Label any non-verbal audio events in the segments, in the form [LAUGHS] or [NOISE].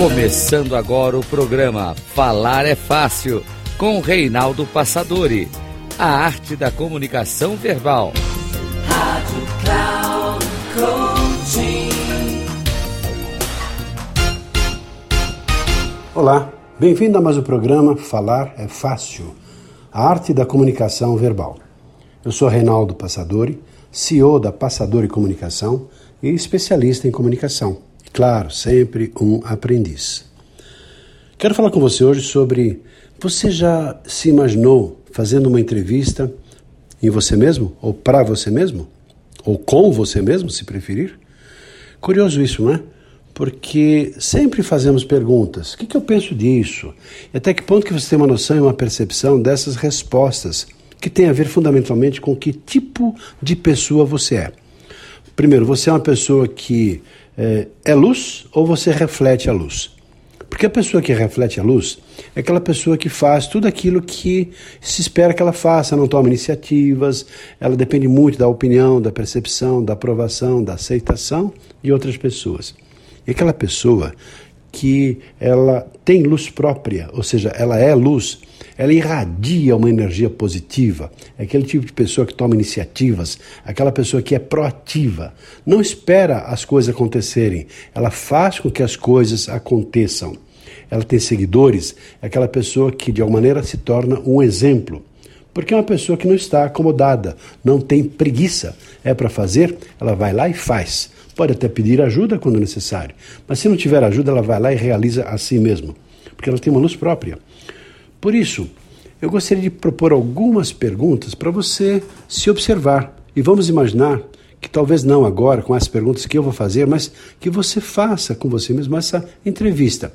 Começando agora o programa Falar é Fácil, com Reinaldo Passadori. A arte da comunicação verbal. Rádio Cloud Olá, bem-vindo a mais um programa Falar é Fácil, a arte da comunicação verbal. Eu sou Reinaldo Passadori, CEO da Passadori Comunicação e especialista em comunicação Claro, sempre um aprendiz. Quero falar com você hoje sobre você já se imaginou fazendo uma entrevista em você mesmo ou para você mesmo ou com você mesmo, se preferir? Curioso isso, não é? Porque sempre fazemos perguntas. O que, que eu penso disso? E até que ponto que você tem uma noção e uma percepção dessas respostas que tem a ver fundamentalmente com que tipo de pessoa você é. Primeiro, você é uma pessoa que é, é luz ou você reflete a luz? Porque a pessoa que reflete a luz é aquela pessoa que faz tudo aquilo que se espera que ela faça, não toma iniciativas, ela depende muito da opinião, da percepção, da aprovação, da aceitação de outras pessoas. E aquela pessoa que ela tem luz própria, ou seja, ela é luz, ela irradia uma energia positiva. É aquele tipo de pessoa que toma iniciativas, aquela pessoa que é proativa. Não espera as coisas acontecerem, ela faz com que as coisas aconteçam. Ela tem seguidores, é aquela pessoa que de alguma maneira se torna um exemplo. Porque é uma pessoa que não está acomodada, não tem preguiça. É para fazer, ela vai lá e faz. Pode até pedir ajuda quando necessário, mas se não tiver ajuda, ela vai lá e realiza a si mesma, porque ela tem uma luz própria. Por isso, eu gostaria de propor algumas perguntas para você se observar e vamos imaginar que talvez não agora com as perguntas que eu vou fazer, mas que você faça com você mesmo essa entrevista.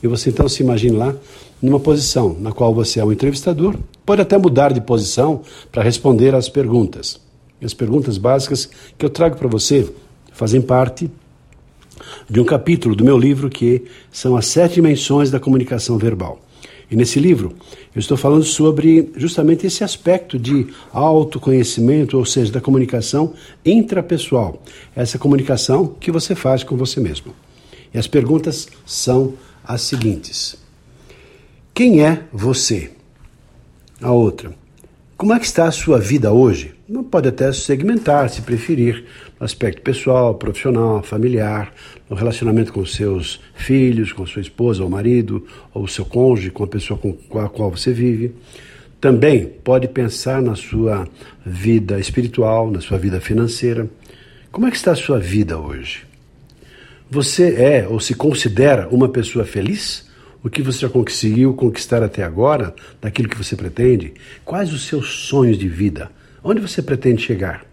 E você então se imagine lá numa posição na qual você é um entrevistador, pode até mudar de posição para responder às perguntas. E as perguntas básicas que eu trago para você fazem parte de um capítulo do meu livro que são as sete dimensões da comunicação verbal. E nesse livro eu estou falando sobre justamente esse aspecto de autoconhecimento, ou seja, da comunicação intrapessoal, essa comunicação que você faz com você mesmo. E as perguntas são as seguintes: Quem é você? A outra: como é que está a sua vida hoje? Pode até segmentar, se preferir, no aspecto pessoal, profissional, familiar, no relacionamento com seus filhos, com sua esposa ou marido, ou seu cônjuge, com a pessoa com a qual você vive. Também pode pensar na sua vida espiritual, na sua vida financeira. Como é que está a sua vida hoje? Você é ou se considera uma pessoa feliz? o que você já conseguiu conquistar até agora, daquilo que você pretende, quais os seus sonhos de vida, onde você pretende chegar.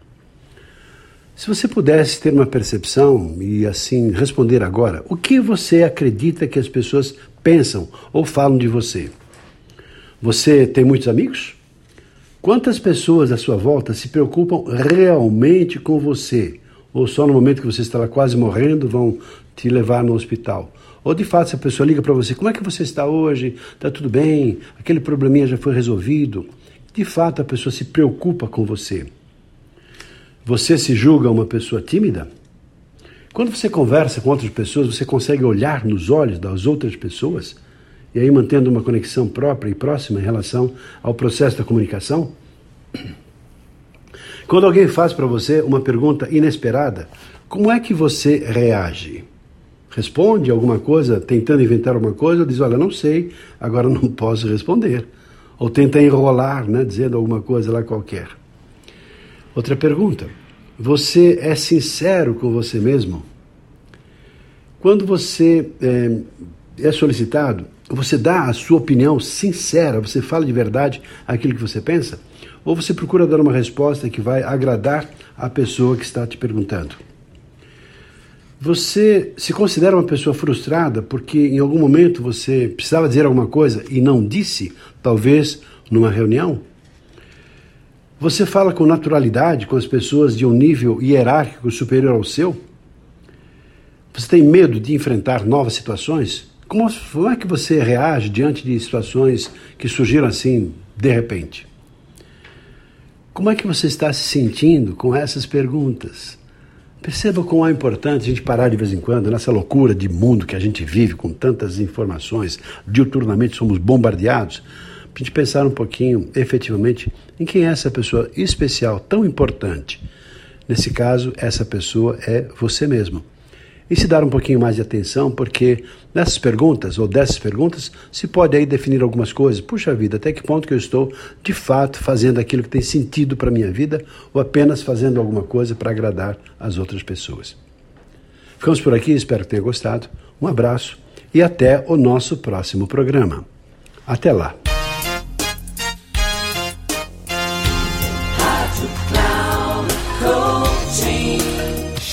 Se você pudesse ter uma percepção e assim responder agora, o que você acredita que as pessoas pensam ou falam de você? Você tem muitos amigos? Quantas pessoas à sua volta se preocupam realmente com você? Ou só no momento que você está lá quase morrendo vão te levar no hospital? Ou de fato, se a pessoa liga para você, como é que você está hoje? Está tudo bem? Aquele probleminha já foi resolvido? De fato, a pessoa se preocupa com você. Você se julga uma pessoa tímida? Quando você conversa com outras pessoas, você consegue olhar nos olhos das outras pessoas? E aí mantendo uma conexão própria e próxima em relação ao processo da comunicação? [CLEARS THROAT] Quando alguém faz para você uma pergunta inesperada, como é que você reage? responde alguma coisa, tentando inventar alguma coisa, ou diz, olha, não sei, agora não [LAUGHS] posso responder. Ou tenta enrolar, né, dizendo alguma coisa lá qualquer. Outra pergunta, você é sincero com você mesmo? Quando você é, é solicitado, você dá a sua opinião sincera, você fala de verdade aquilo que você pensa? Ou você procura dar uma resposta que vai agradar a pessoa que está te perguntando? Você se considera uma pessoa frustrada porque em algum momento você precisava dizer alguma coisa e não disse, talvez numa reunião? Você fala com naturalidade com as pessoas de um nível hierárquico superior ao seu? Você tem medo de enfrentar novas situações? Como, é que você reage diante de situações que surgiram assim de repente? Como é que você está se sentindo com essas perguntas? Perceba como é importante a gente parar de vez em quando nessa loucura de mundo que a gente vive, com tantas informações, diuturnamente somos bombardeados, a gente pensar um pouquinho, efetivamente, em quem é essa pessoa especial, tão importante. Nesse caso, essa pessoa é você mesmo e se dar um pouquinho mais de atenção, porque nessas perguntas ou dessas perguntas se pode aí definir algumas coisas. Puxa vida, até que ponto que eu estou de fato fazendo aquilo que tem sentido para a minha vida ou apenas fazendo alguma coisa para agradar as outras pessoas. Ficamos por aqui, espero que tenha gostado. Um abraço e até o nosso próximo programa. Até lá.